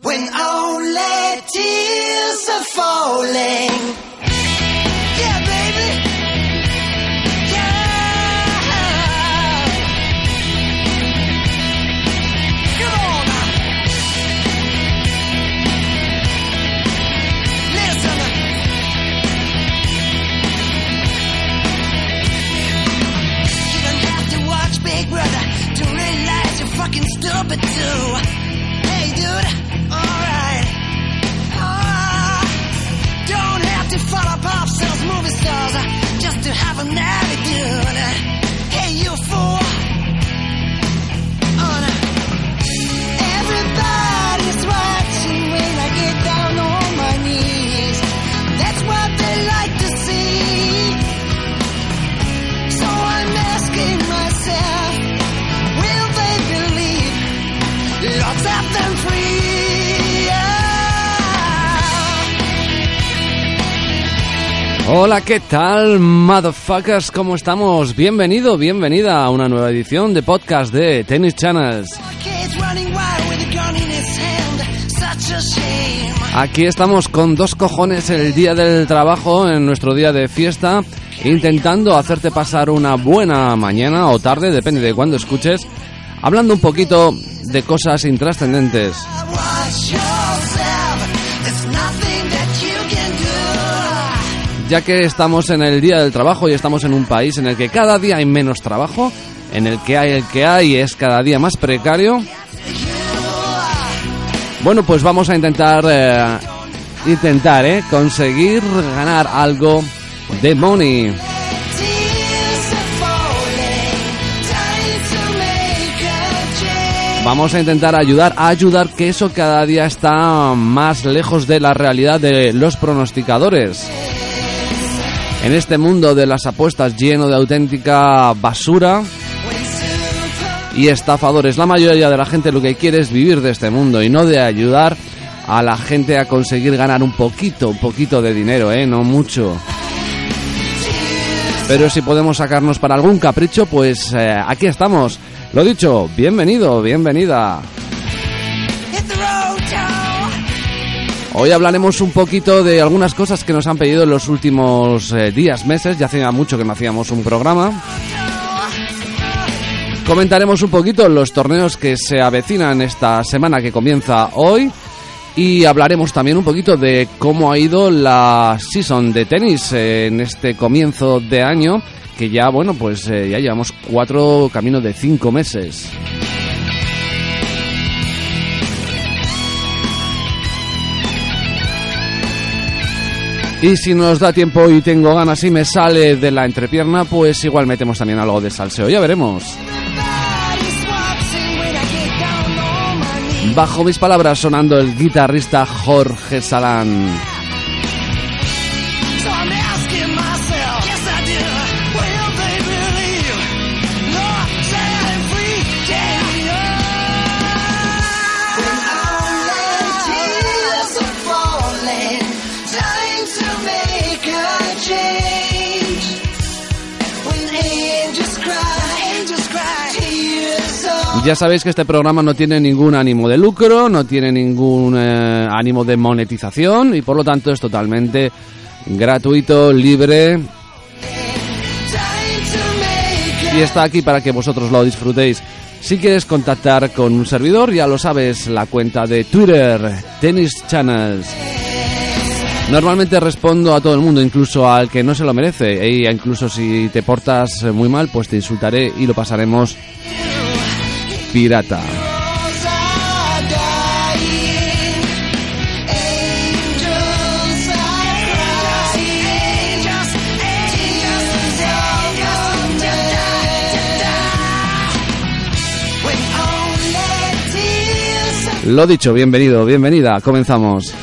When only tears are falling. Yeah, baby. Yeah. Come on. Listen. You don't have to watch Big Brother to realize you're fucking stupid too. having that again. Hola, ¿qué tal, motherfuckers? ¿Cómo estamos? Bienvenido, bienvenida a una nueva edición de podcast de Tennis Channels. Aquí estamos con dos cojones el día del trabajo, en nuestro día de fiesta, intentando hacerte pasar una buena mañana o tarde, depende de cuándo escuches, hablando un poquito de cosas intrascendentes. Ya que estamos en el día del trabajo y estamos en un país en el que cada día hay menos trabajo, en el que hay el que hay es cada día más precario. Bueno, pues vamos a intentar eh, intentar eh, conseguir ganar algo de money. Vamos a intentar ayudar a ayudar que eso cada día está más lejos de la realidad de los pronosticadores. En este mundo de las apuestas lleno de auténtica basura y estafadores, la mayoría de la gente lo que quiere es vivir de este mundo y no de ayudar a la gente a conseguir ganar un poquito, un poquito de dinero, ¿eh? No mucho. Pero si podemos sacarnos para algún capricho, pues eh, aquí estamos. Lo dicho, bienvenido, bienvenida. Hoy hablaremos un poquito de algunas cosas que nos han pedido en los últimos eh, días, meses. Ya hacía mucho que no hacíamos un programa. Comentaremos un poquito los torneos que se avecinan esta semana que comienza hoy. Y hablaremos también un poquito de cómo ha ido la season de tenis en este comienzo de año. Que ya, bueno, pues eh, ya llevamos cuatro caminos de cinco meses. Y si nos da tiempo y tengo ganas y me sale de la entrepierna, pues igual metemos también algo de salseo. Ya veremos. Bajo mis palabras sonando el guitarrista Jorge Salán. Ya sabéis que este programa no tiene ningún ánimo de lucro, no tiene ningún eh, ánimo de monetización y por lo tanto es totalmente gratuito, libre y está aquí para que vosotros lo disfrutéis. Si quieres contactar con un servidor, ya lo sabes, la cuenta de Twitter, Tennis Channels. Normalmente respondo a todo el mundo, incluso al que no se lo merece, e incluso si te portas muy mal, pues te insultaré y lo pasaremos pirata. Lo dicho, bienvenido, bienvenida, comenzamos.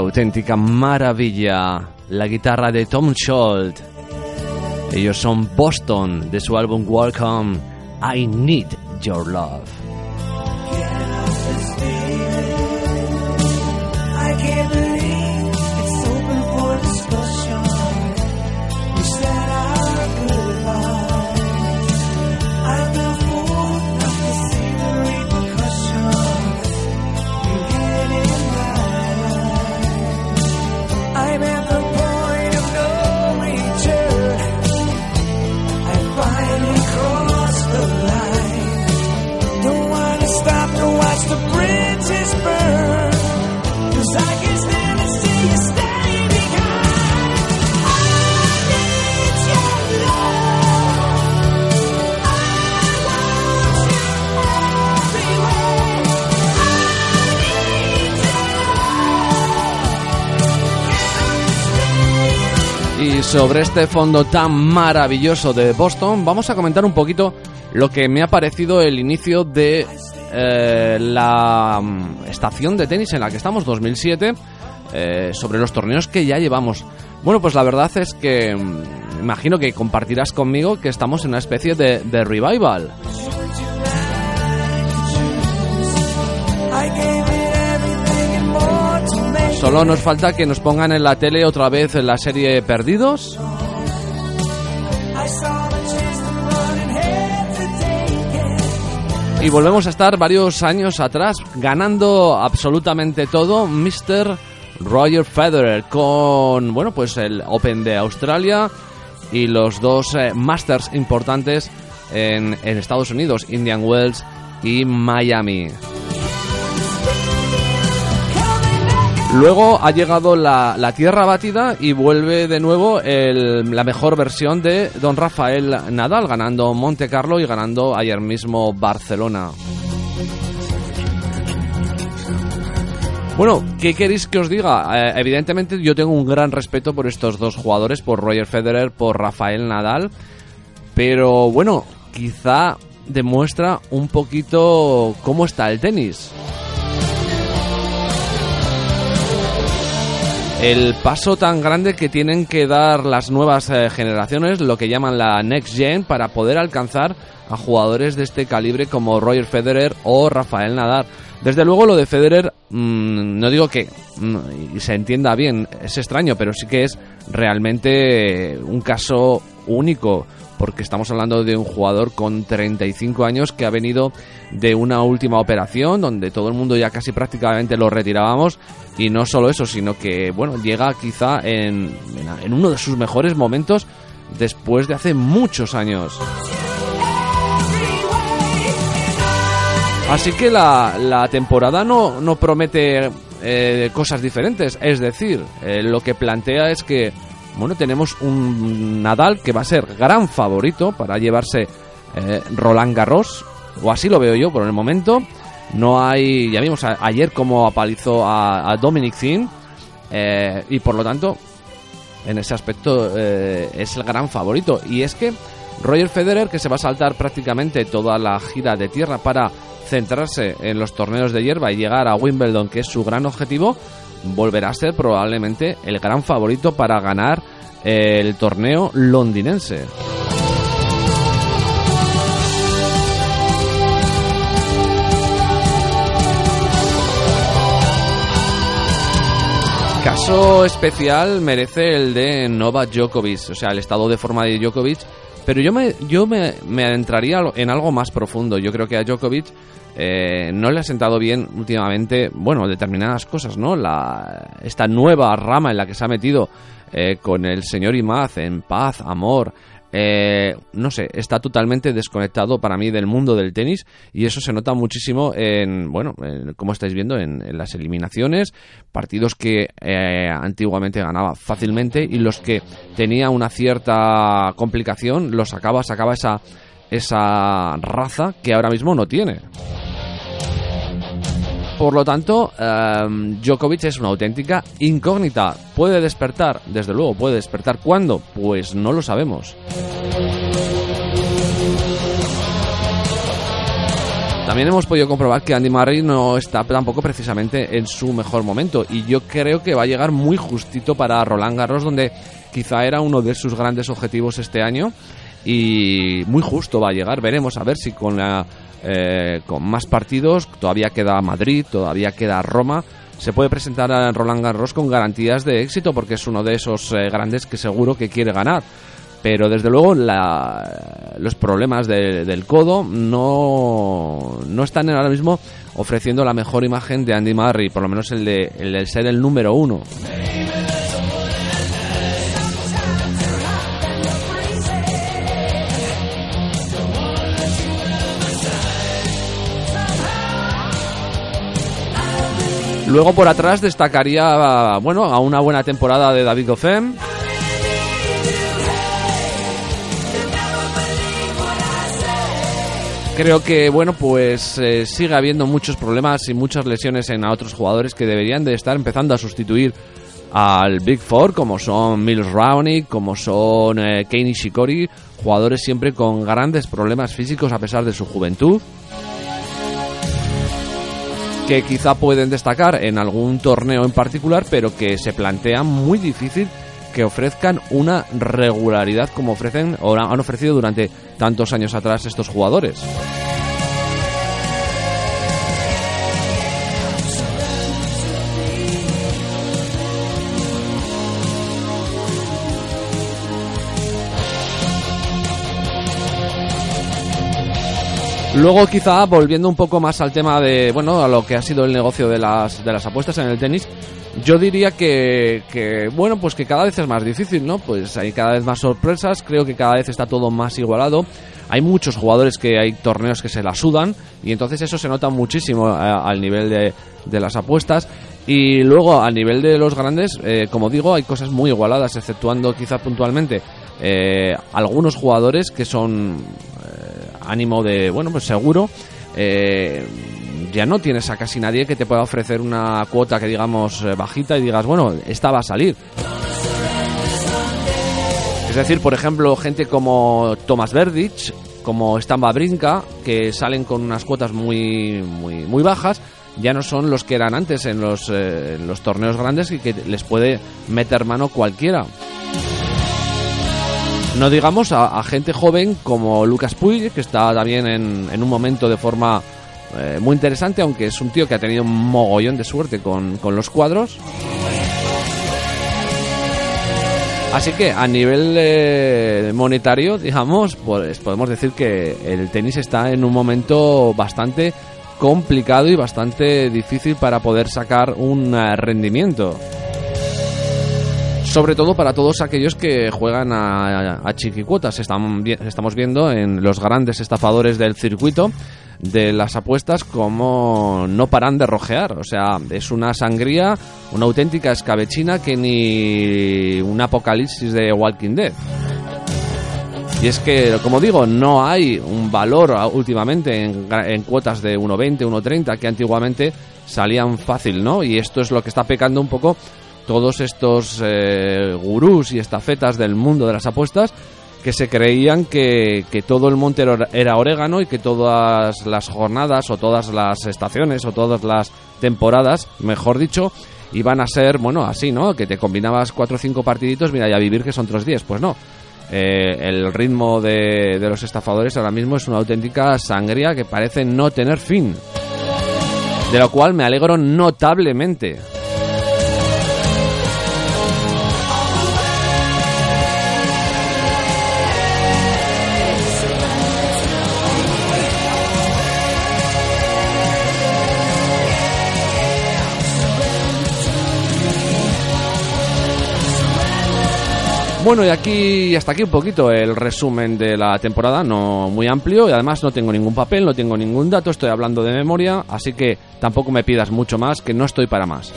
Auténtica maravilla. La guitarra de Tom Scholz. Ellos son Boston de su álbum Welcome. I Need Your Love. Sobre este fondo tan maravilloso de Boston, vamos a comentar un poquito lo que me ha parecido el inicio de eh, la mm, estación de tenis en la que estamos, 2007, eh, sobre los torneos que ya llevamos. Bueno, pues la verdad es que mm, imagino que compartirás conmigo que estamos en una especie de, de revival. Solo nos falta que nos pongan en la tele otra vez la serie Perdidos. Y volvemos a estar varios años atrás, ganando absolutamente todo, Mr. Roger Federer, con, bueno, pues el Open de Australia y los dos eh, Masters importantes en, en Estados Unidos, Indian Wells y Miami. Luego ha llegado la, la tierra batida y vuelve de nuevo la mejor versión de Don Rafael Nadal, ganando Monte Carlo y ganando ayer mismo Barcelona. Bueno, ¿qué queréis que os diga? Eh, evidentemente yo tengo un gran respeto por estos dos jugadores, por Roger Federer, por Rafael Nadal, pero bueno, quizá demuestra un poquito cómo está el tenis. El paso tan grande que tienen que dar las nuevas eh, generaciones, lo que llaman la Next Gen, para poder alcanzar a jugadores de este calibre como Roger Federer o Rafael Nadal. Desde luego lo de Federer, mm, no digo que mm, se entienda bien, es extraño, pero sí que es realmente un caso único, porque estamos hablando de un jugador con 35 años que ha venido de una última operación donde todo el mundo ya casi prácticamente lo retirábamos y no solo eso, sino que bueno, llega quizá en, en- uno de sus mejores momentos después de hace muchos años. Así que la, la temporada no, no promete eh, cosas diferentes. Es decir, eh, lo que plantea es que, bueno, tenemos un Nadal que va a ser gran favorito para llevarse eh, Roland Garros, o así lo veo yo por el momento. No hay, ya vimos a- ayer cómo apalizó a, Dominic Thiem, eh, y por lo tanto, en ese aspecto eh, es el gran favorito. Y es que Roger Federer, que se va a saltar prácticamente toda la gira de tierra para centrarse en los torneos de hierba y llegar a Wimbledon, que es su gran objetivo, volverá a ser probablemente el gran favorito para ganar eh, el torneo londinense. Caso especial merece el de Novak Djokovic, o sea, el estado de forma de Djokovic. Pero yo me, yo me, me adentraría en algo más profundo. Yo creo que a Djokovic eh, no le ha sentado bien últimamente, bueno, determinadas cosas, ¿no? La, esta nueva rama en la que se ha metido eh, con el señor Imaz en paz, amor, eh, no sé, está totalmente desconectado para mí del mundo del tenis y eso se nota muchísimo en, bueno, en, como estáis viendo, en, en las eliminaciones, partidos que eh, antiguamente ganaba fácilmente y los que tenía una cierta complicación los sacaba, sacaba esa, esa raza que ahora mismo no tiene. Por lo tanto, eh, Djokovic es una auténtica incógnita. ¿Puede despertar? Desde luego, puede despertar. ¿Cuándo? Pues no lo sabemos. También hemos podido comprobar que Andy Murray no está tampoco precisamente en su mejor momento y yo creo que va a llegar muy justito para Roland Garros donde quizá era uno de sus grandes objetivos este año y muy justo va a llegar. Veremos a ver si con la eh, con más partidos, todavía queda Madrid, todavía queda Roma. Se puede presentar a Roland Garros con garantías de éxito porque es uno de esos eh, grandes que seguro que quiere ganar. Pero desde luego la- los problemas de- del codo no, no están ahora mismo ofreciendo la mejor imagen de Andy Murray, por lo menos el de, el de ser el número uno. Luego por atrás destacaría, bueno, a una buena temporada de David Goffin. Creo que, bueno, pues eh, sigue habiendo muchos problemas y muchas lesiones en a otros jugadores que deberían de estar empezando a sustituir al Big Four, como son Mills Raonic, como son eh, Kei Nishikori, jugadores siempre con grandes problemas físicos a pesar de su juventud que quizá pueden destacar en algún torneo en particular, pero que se plantea muy difícil que ofrezcan una regularidad como ofrecen o han ofrecido durante tantos años atrás estos jugadores. Luego quizá volviendo un poco más al tema de, bueno, a lo que ha sido el negocio de las, de las apuestas en el tenis, yo diría que, que, bueno, pues que cada vez es más difícil, ¿no? Pues hay cada vez más sorpresas, creo que cada vez está todo más igualado. Hay muchos jugadores que hay torneos que se la sudan y entonces eso se nota muchísimo a- al nivel de, de las apuestas. Y luego a nivel de los grandes, eh, como digo, hay cosas muy igualadas, exceptuando quizá puntualmente eh, algunos jugadores que son eh, ánimo de, bueno, pues seguro. eh, ya no tienes a casi nadie que te pueda ofrecer una cuota que digamos eh, bajita y digas, bueno, esta va a salir. Es decir, por ejemplo, gente como Thomas Verdic, como Stan Wawrinka, que salen con unas cuotas muy, muy, muy bajas, ya no son los que eran antes en los, eh, en los torneos grandes y que les puede meter mano cualquiera. No digamos a, gente joven como Lucas Puig, que está también en, en un momento de forma eh, muy interesante, aunque es un tío que ha tenido un mogollón de suerte con, con los cuadros. Así que a nivel eh, monetario, digamos, pues podemos decir que el tenis está en un momento bastante complicado y bastante difícil para poder sacar un eh, rendimiento. Sobre todo para todos aquellos que juegan a, a chiquicuotas. Estamos, vi- estamos viendo en los grandes estafadores del circuito de las apuestas como no paran de rojear. O sea, es una sangría, una auténtica escabechina que ni un apocalipsis de Walking Dead. Y es que, como digo, no hay un valor ah, últimamente en, en cuotas de 1,20, 1,30 que antiguamente salían fácil, ¿no? Y esto es lo que está pecando un poco todos estos eh, gurús y estafetas del mundo de las apuestas que se creían que, todo el monte era- orégano y que todas las jornadas o todas las estaciones o todas las temporadas, mejor dicho, iban a ser, bueno, así, ¿no? Que te combinabas cuatro o cinco partiditos, mira, y a vivir que son otros 10. Pues no. Eh, el ritmo de, de los estafadores ahora mismo es una auténtica sangría que parece no tener fin. De lo cual me alegro notablemente. Bueno, y aquí hasta aquí un poquito el resumen de la temporada, no muy amplio y además no tengo ningún papel, no tengo ningún dato, estoy hablando de memoria, así que tampoco me pidas mucho más, que no estoy para más.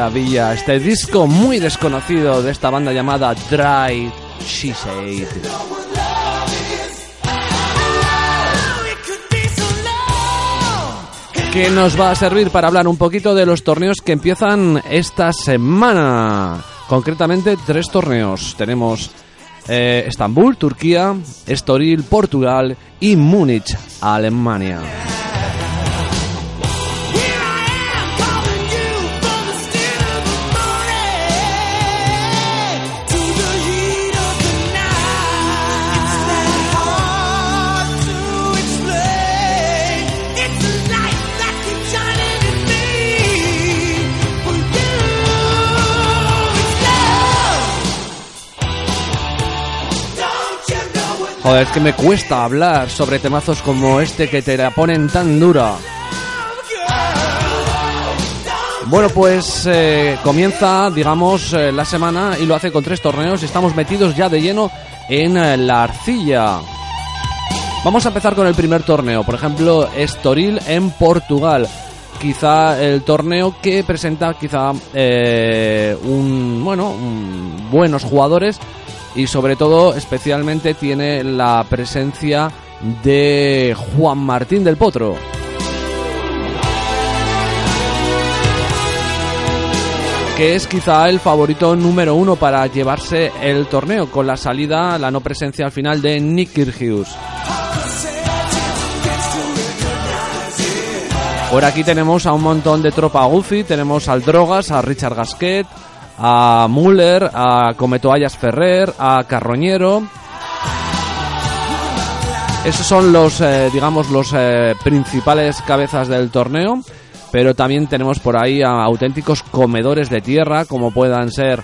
Maravilla! Este disco muy desconocido de esta banda llamada Dry She Said. que nos va a servir para hablar un poquito de los torneos que empiezan esta semana. Concretamente tres torneos. Tenemos eh, Estambul, Turquía, Estoril, Portugal y Múnich, Alemania. Es que me cuesta hablar sobre temazos como este que te la ponen tan dura. Bueno, pues eh, comienza, digamos, eh, la semana y lo hace con tres torneos. Estamos metidos ya de lleno en eh, la arcilla. Vamos a empezar con el primer torneo, por ejemplo, Estoril en Portugal. Quizá el torneo que presenta quizá un bueno buenos jugadores y sobre todo especialmente tiene la presencia de Juan Martín del Potro. que es quizá el favorito número uno para llevarse el torneo, con la salida, la no presencia al final de Nick Kyrgios. Por aquí tenemos a un montón de tropa Goofy, tenemos al Drogas, a Richard Gasquet, a Müller, a Cometoallas Ferrer, a Carroñero. Esos son los, eh, digamos, los eh, principales cabezas del torneo. Pero también tenemos por ahí a auténticos comedores de tierra, como puedan ser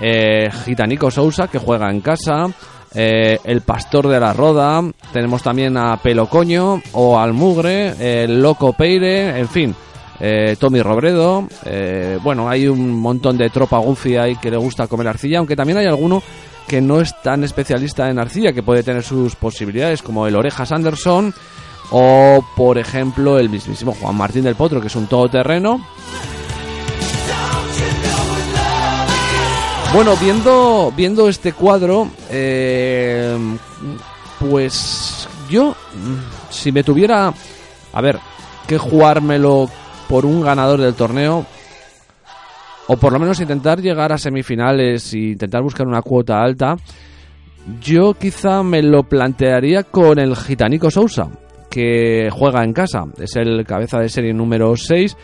eh, Gitanico Sousa, que juega en casa, eh, el Pastor de la Roda, tenemos también a Pelocoño o al Mugre, el Loco Peire, en fin, eh, Tommy Robredo. eh, bueno, hay un montón de tropa goofy ahí que le gusta comer arcilla, aunque también hay alguno que no es tan especialista en arcilla, que puede tener sus posibilidades, como el Orejas Anderson o, por ejemplo, el mismísimo Juan Martín del Potro, que es un todoterreno. Bueno, viendo, viendo este cuadro, eh, pues yo, mm, si me tuviera, a ver, que jugármelo por un ganador del torneo, o por lo menos intentar llegar a semifinales e intentar buscar una cuota alta, Yo quizá me lo plantearía con el Gitanico Sousa, que juega en casa. Es el cabeza de serie número 6.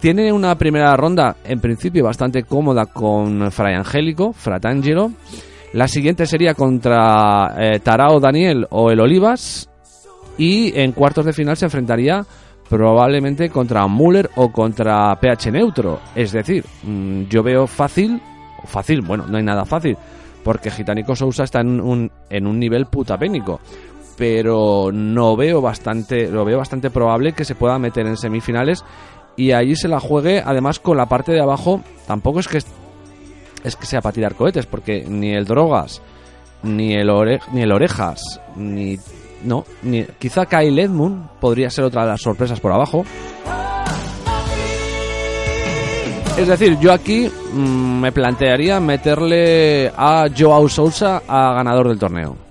Tiene una primera ronda, en principio, bastante cómoda con Fray Angélico, Fratangelo. La siguiente sería contra eh, Tarao Daniel o el Olivas. Y en cuartos de final se enfrentaría probablemente contra Müller o contra PH Neutro. Es decir, mm, yo veo fácil, fácil, bueno, no hay nada fácil, porque Gitanico Sousa está en un, en un nivel putapénico. Pero no veo bastante, lo veo bastante probable que se pueda meter en semifinales y allí se la juegue, además con la parte de abajo, tampoco es que es que sea para tirar cohetes, porque ni el Drogas, ni el, ore, ni el Orejas, ni no, ni, quizá Kyle Edmund podría ser otra de las sorpresas por abajo. Es decir, yo aquí mmm, me plantearía meterle a Joao Sousa a ganador del torneo.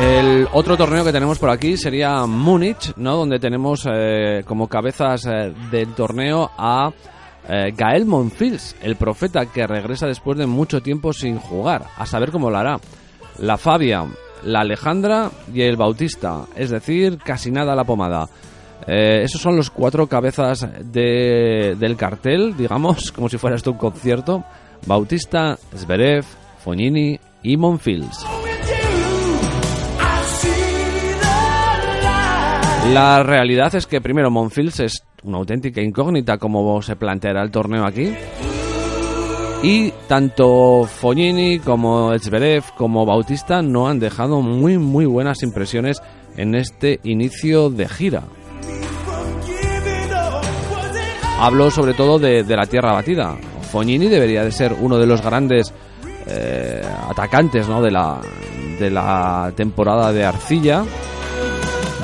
El otro torneo que tenemos por aquí sería Múnich, ¿no? Donde tenemos eh, como cabezas eh, del torneo a eh, Gael Monfils, el profeta que regresa después de mucho tiempo sin jugar. A saber cómo lo hará. La Fabia, la Alejandra y el Bautista. Es decir, casi nada la pomada. Eh, esos son los cuatro cabezas de, del cartel, digamos, como si fuera esto un concierto. Bautista, Zverev, Fognini y Monfils. La realidad es que primero Monfils es una auténtica incógnita como se planteará el torneo aquí. Y tanto Fognini como Zverev como Bautista no han dejado muy muy buenas impresiones en este inicio de gira. Hablo sobre todo de, la tierra batida. Fognini debería de ser uno de los grandes eh, atacantes ¿no? de, la, de la temporada de arcilla.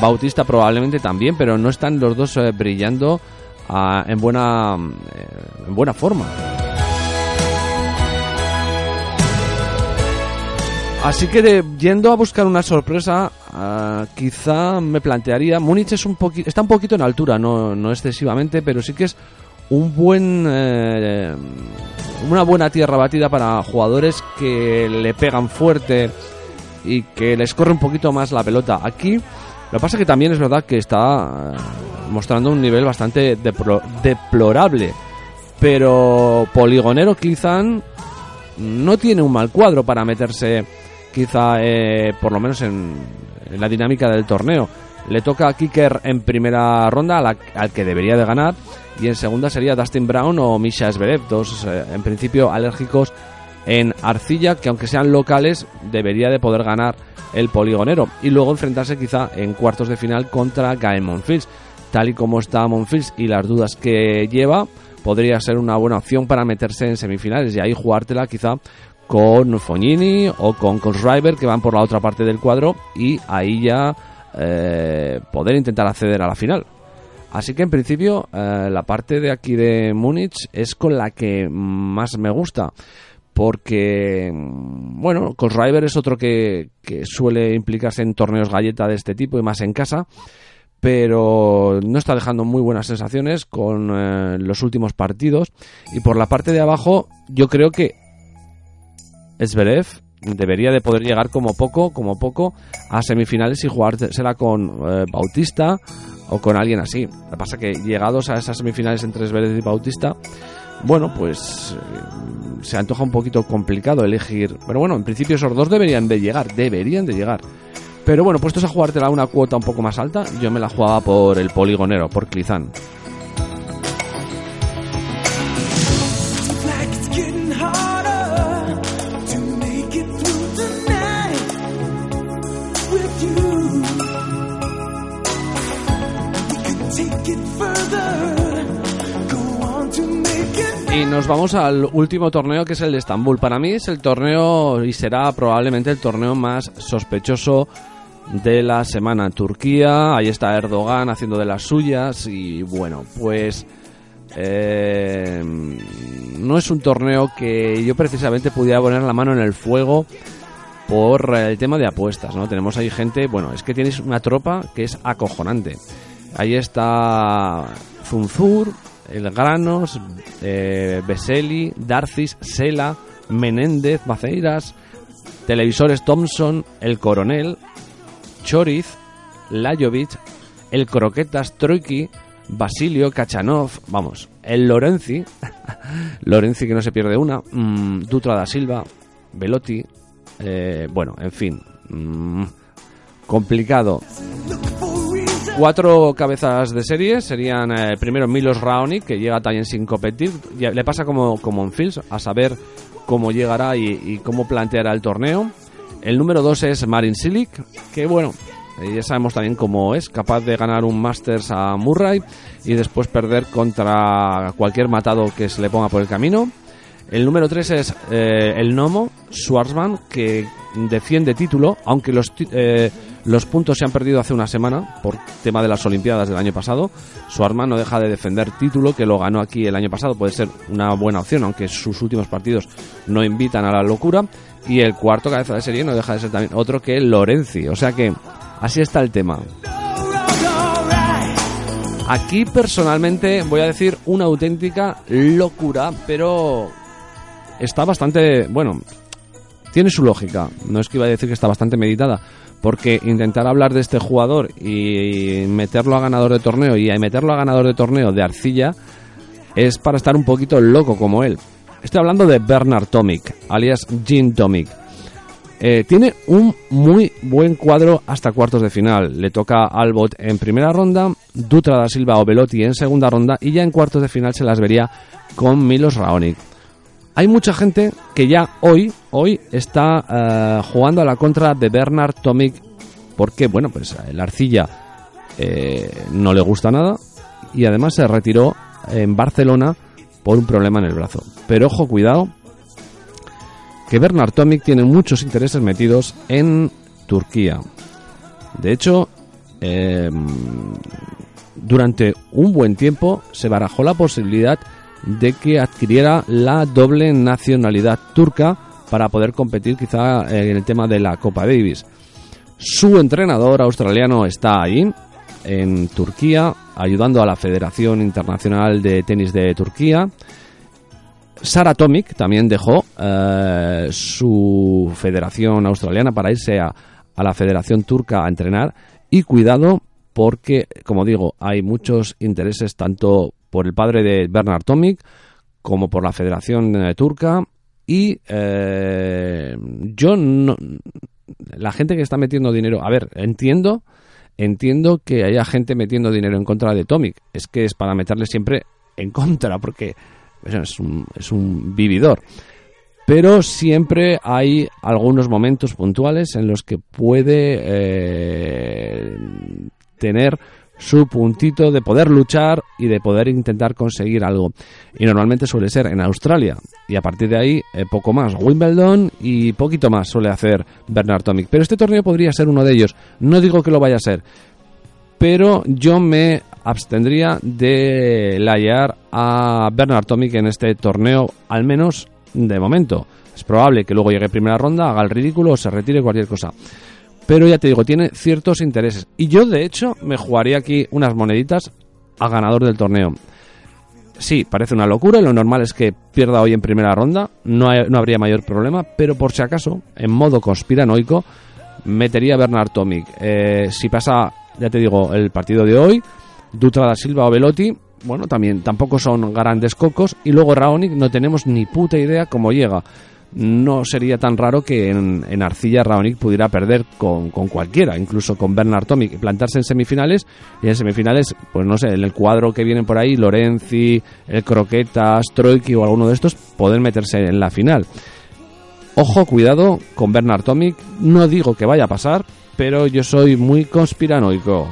Bautista probablemente también, pero no están los dos eh, brillando ah, en, buena, eh, en buena forma. Así que de- yendo a buscar una sorpresa, ah, quizá me plantearía. Múnich es un está un poquito en altura, no, no excesivamente, pero sí que es un buen, eh, una buena tierra batida para jugadores que le pegan fuerte y que les corre un poquito más la pelota. Aquí, lo que pasa es que también es verdad que está eh, mostrando un nivel bastante deplo- deplorable, pero Poligonero quizá no tiene un mal cuadro para meterse quizá eh, por lo menos en, la dinámica del torneo. Le toca a Kicker en primera ronda al que debería de ganar y en segunda sería Dustin Brown o Misha Zverev, dos eh, en principio alérgicos en arcilla que aunque sean locales debería de poder ganar el poligonero y luego enfrentarse quizá en cuartos de final contra Gael Monfils. Tal y como está Monfils y las dudas que lleva, podría ser una buena opción para meterse en semifinales y ahí jugártela quizá con Fognini o con Kohlschreiber que van por la otra parte del cuadro y ahí ya eh, poder intentar acceder a la final. Así que en principio eh, la parte de aquí de Múnich es con la que más me gusta. Porque, mm, bueno, Kohlschreiber es otro que, que suele implicarse en torneos galleta de este tipo y más en casa. Pero no está dejando muy buenas sensaciones con eh, los últimos partidos. Y por la parte de abajo, yo creo que Zverev debería de poder llegar como poco, como poco, a semifinales y jugársela con eh, Bautista o con alguien así. Lo que pasa que llegados a esas semifinales entre Zverev y Bautista, bueno, pues eh, se antoja un poquito complicado elegir. Pero bueno, en principio esos dos deberían de llegar, deberían de llegar. Pero bueno, puestos a jugártela a una cuota un poco más alta, yo me la jugaba por el poligonero, por Clizán. Y nos vamos al último torneo que es el de Estambul. Para mí es el torneo y será probablemente el torneo más sospechoso de la semana. Turquía, ahí está Erdogan haciendo de las suyas y bueno, pues eh, no es un torneo que yo precisamente pudiera poner la mano en el fuego por el tema de apuestas, ¿no? Tenemos ahí gente, bueno, es que tienes una tropa que es acojonante. Ahí está Zunzur, El Granos, eh, Beseli, Darcis, Sela, Menéndez, Maceiras, Televisores Thompson, El Coronel, Choriz, Lajovic, El Croquetas, Troiki, Basilio, Kachanov, vamos, el Lorenzi, Lorenzi que no se pierde una, mm, Dutra da Silva, Velotti, eh, bueno, en fin, mm, complicado. Cuatro cabezas de serie serían eh, primero Milos Raonic, que llega también sin competir. Le pasa como, como en Fields, a saber cómo llegará y, cómo planteará el torneo. El número dos es Marin Silic, que bueno, eh, ya sabemos también cómo es, capaz de ganar un Masters a Murray y después perder contra cualquier matado que se le ponga por el camino. El número 3 es eh, el Nomo, Schwarzman, que defiende título, aunque los, eh, los puntos se han perdido hace una semana por tema de las Olimpiadas del año pasado. Schwarzman no deja de defender título, que lo ganó aquí el año pasado, puede ser una buena opción, aunque sus últimos partidos no invitan a la locura. Y el cuarto cabeza de serie no deja de ser también otro que Lorenzi, o sea que así está el tema. Aquí personalmente voy a decir una auténtica locura, pero está bastante, bueno, tiene su lógica. No es que iba a decir que está bastante meditada, porque intentar hablar de este jugador y meterlo a ganador de torneo y meterlo a ganador de torneo de arcilla es para estar un poquito loco como él. Estoy hablando de Bernard Tomic, alias Jean Tomic. Eh, tiene un muy buen cuadro hasta cuartos de final. Le toca Albot en primera ronda, Dutra da Silva o Velotti en segunda ronda y ya en cuartos de final se las vería con Milos Raonic. Hay mucha gente que ya hoy, hoy está eh, jugando a la contra de Bernard Tomic porque, bueno, pues el arcilla eh, no le gusta nada y además se retiró en Barcelona por un problema en el brazo. Pero ojo, cuidado, que Bernard Tomic tiene muchos intereses metidos en Turquía. De hecho, eh, durante un buen tiempo se barajó la posibilidad de que adquiriera la doble nacionalidad turca para poder competir quizá eh, en el tema de la Copa Davis. Su entrenador australiano está allí, en Turquía, ayudando a la Federación Internacional de Tenis de Turquía. Sara Tomic también dejó eh, su federación australiana para irse a, a la Federación Turca a entrenar. Y cuidado, porque, como digo, hay muchos intereses tanto por el padre de Bernard Tomic como por la Federación eh, Turca. Y eh, yo no. La gente que está metiendo dinero. A ver, entiendo. Entiendo que haya gente metiendo dinero en contra de Tomic. Es que es para meterle siempre en contra, porque es un, es un vividor. Pero siempre hay algunos momentos puntuales en los que puede eh, tener su puntito de poder luchar y de poder intentar conseguir algo. Y normalmente suele ser en Australia. Y a partir de ahí, eh, poco más. Wimbledon y poquito más suele hacer Bernard Tomic. Pero este torneo podría ser uno de ellos. No digo que lo vaya a ser. Pero yo me abstendría de layar a Bernard Tomic en este torneo, al menos de momento. Es probable que luego llegue primera ronda, haga el ridículo o se retire cualquier cosa. Pero ya te digo, tiene ciertos intereses. Y yo, de hecho, me jugaría aquí unas moneditas a ganador del torneo. Sí, parece una locura lo normal es que pierda hoy en primera ronda. No, no habría mayor problema, pero por si acaso, en modo conspiranoico, metería a Bernard Tomic. Eh, si pasa, ya te digo, el partido de hoy, Dutra da Silva o Velotti, bueno, también tampoco son grandes cocos. Y luego Raonic, no tenemos ni puta idea cómo llega. No sería tan raro que en, en Arcilla Raonic pudiera perder con, con cualquiera, incluso con Bernard Tomic, plantarse en semifinales y en semifinales, pues no sé, en el cuadro que vienen por ahí, Lorenzi, el Croquetas, Troiki o alguno de estos, poder meterse en la final. Ojo, cuidado con Bernard Tomic, no digo que vaya a pasar, pero yo soy muy conspiranoico.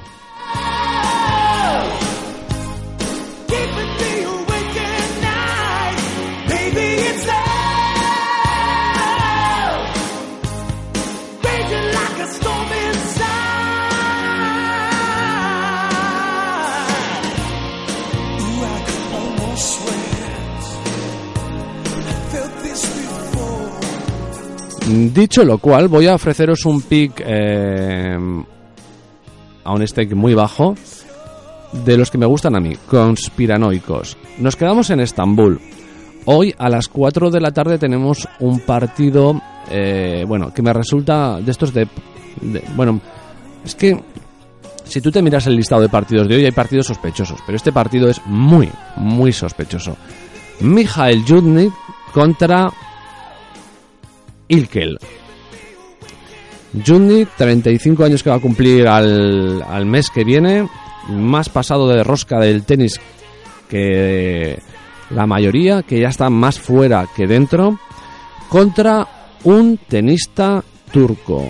Dicho lo cual, voy a ofreceros un pick eh, a un stake muy bajo de los que me gustan a mí, conspiranoicos. Nos quedamos en Estambul. Hoy a las 4 de la tarde tenemos un partido, eh, bueno, que me resulta de estos de, Bueno, es que si tú te miras el listado de partidos de hoy hay partidos sospechosos, pero este partido es muy, muy sospechoso. Mijael Judnik contra Ilkel. Judnik, 35 años que va a cumplir al, al mes que viene, más pasado de rosca del tenis que la mayoría, que ya está más fuera que dentro, contra un tenista turco.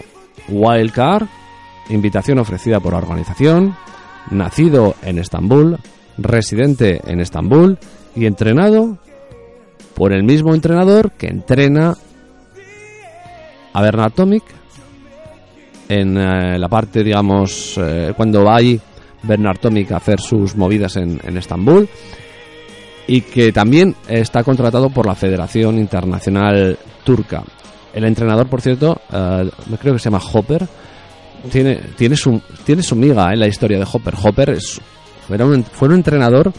Wildcard, invitación ofrecida por la organización, nacido en Estambul, residente en Estambul y entrenado por el mismo entrenador que entrena a Bernard Tomic en eh, la parte, digamos, eh, cuando va ahí Bernard Tomic a hacer sus movidas en, en Estambul y que también está contratado por la Federación Internacional Turca. El entrenador, por cierto, eh, creo que se llama Hopper, tiene, tiene, su, tiene su miga en la historia de Hopper. Hopper es, un, fue un entrenador.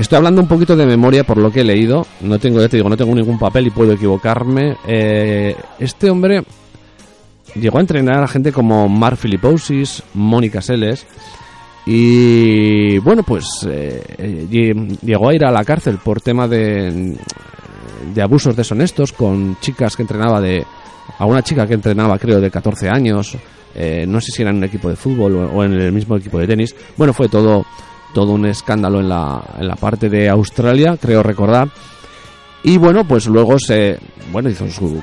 Estoy hablando un poquito de memoria por lo que he leído. No tengo, ya te digo, no tengo ningún papel y puedo equivocarme. Eh, este hombre llegó a entrenar a gente como Mark Filipousis, Mónica Seles. Y bueno, pues eh, lle- llegó a ir a la cárcel por tema de, de abusos deshonestos con chicas que entrenaba de. A una chica que entrenaba, creo, de 14 años. eh, no sé si era en un equipo de fútbol o en el mismo equipo de tenis. Bueno, fue todo, todo un escándalo en la, en la parte de Australia, creo recordar. Y bueno, pues luego se. Bueno, hizo su.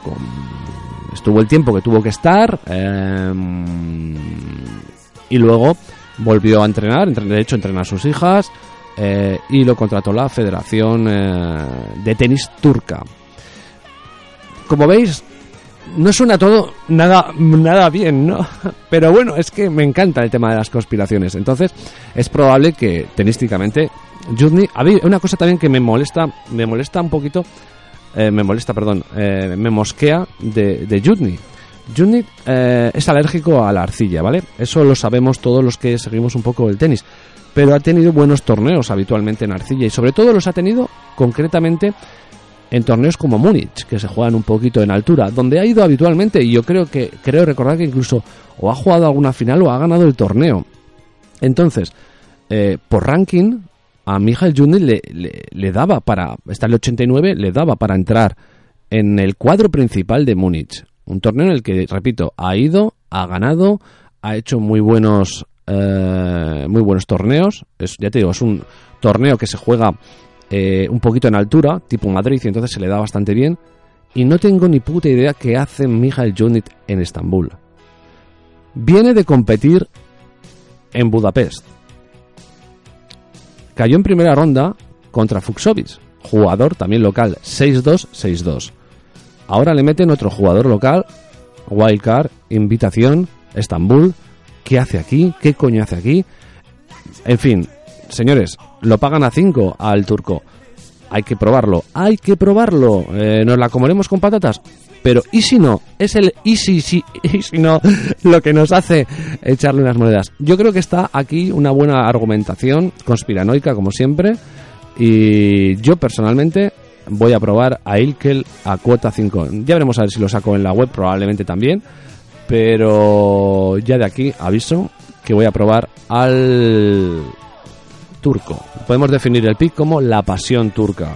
estuvo el tiempo que tuvo que estar. eh, y luego volvió a entrenar, entre- de hecho entrena a sus hijas eh, y lo contrató la Federación eh, de Tenis Turca. Como veis, no suena todo nada, nada bien, ¿no? Pero bueno, es que me encanta el tema de las conspiraciones. Entonces, es probable que tenísticamente Judny... A mí, una cosa también que me molesta, me molesta un poquito, eh, me molesta, perdón, eh, me mosquea de, de. Judny eh, es alérgico a la arcilla, ¿vale? Eso lo sabemos todos los que seguimos un poco el tenis. Pero ha tenido buenos torneos habitualmente en arcilla y sobre todo los ha tenido concretamente en torneos como Múnich, que se juegan un poquito en altura, donde ha ido habitualmente y yo creo que creo recordar que incluso o ha jugado alguna final o ha ganado el torneo. Entonces, eh, por ranking, a Michael Juni le, le, daba para, está el 89, le daba para entrar en el cuadro principal de Múnich. Un torneo en el que, repito, ha ido, ha ganado, ha hecho muy buenos, eh, muy buenos torneos. Es, ya te digo, es un torneo que se juega eh, un poquito en altura, tipo Madrid, y entonces se le da bastante bien. Y no tengo ni puta idea qué hace Michael Junit en Estambul. Viene de competir en Budapest. Cayó en primera ronda contra Fuxovic, jugador también local, 6-2, 6-2. Ahora le meten otro jugador local, Wildcard, invitación, Estambul. ¿Qué hace aquí? ¿Qué coño hace aquí? En fin, señores, lo pagan a 5 al turco. Hay que probarlo, hay que probarlo. Eh, ¿Nos la comeremos con patatas? Pero ¿y si no? Es el y si, si, y si no lo que nos hace echarle unas monedas. Yo creo que está aquí una buena argumentación conspiranoica, como siempre. Y yo personalmente voy a probar a Ilkel a cuota 5. Ya veremos a ver si lo saco en la web, probablemente también. Pero ya de aquí aviso que voy a probar al turco. Podemos definir el pick como la pasión turca.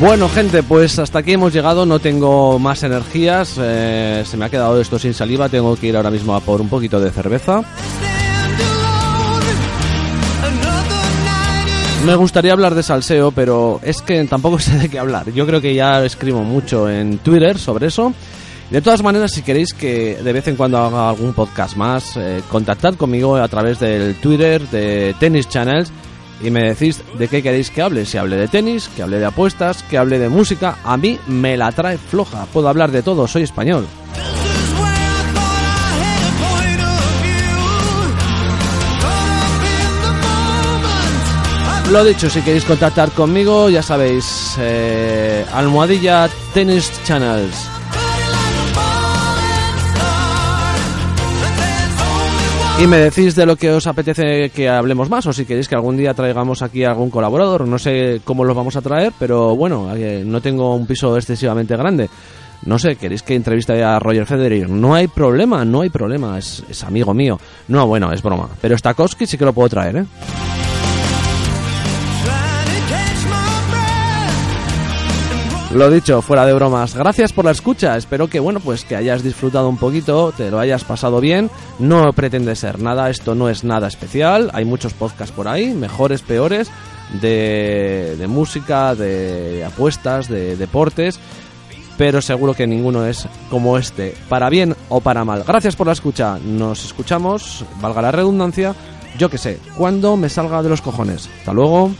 Bueno, gente, pues hasta aquí hemos llegado. No tengo más energías. eh, se me ha quedado esto sin saliva. Tengo que ir ahora mismo a por un poquito de cerveza. Me gustaría hablar de salseo, pero es que tampoco sé de qué hablar. Yo creo que ya escribo mucho en Twitter sobre eso. De todas maneras, si queréis que de vez en cuando haga algún podcast más, eh, contactad conmigo a través del Twitter de Tennis Channels y me decís de qué queréis que hable. Si hable de tenis, que hable de apuestas, que hable de música. A mí me la trae floja. Puedo hablar de todo, soy español. Lo dicho, si queréis contactar conmigo, ya sabéis, eh, almohadilla Tennis Channels. Y me decís de lo que os apetece que hablemos más o si queréis que algún día traigamos aquí a algún colaborador. No sé cómo los vamos a traer, pero bueno, eh, no tengo un piso excesivamente grande. No sé, ¿queréis que entreviste a Roger Federer? No hay problema, no hay problema, es, es amigo mío. No, bueno, es broma. Pero Stakowski sí que lo puedo traer, ¿eh? Lo dicho, fuera de bromas, gracias por la escucha. Espero que, bueno, pues que hayas disfrutado un poquito, te lo hayas pasado bien. No pretende ser nada, esto no es nada especial. Hay muchos podcasts por ahí, mejores, peores, de, de música, de apuestas, de deportes. Pero seguro que ninguno es como este, para bien o para mal. Gracias por la escucha. Nos escuchamos, valga la redundancia, yo que sé, cuando me salga de los cojones. Hasta luego.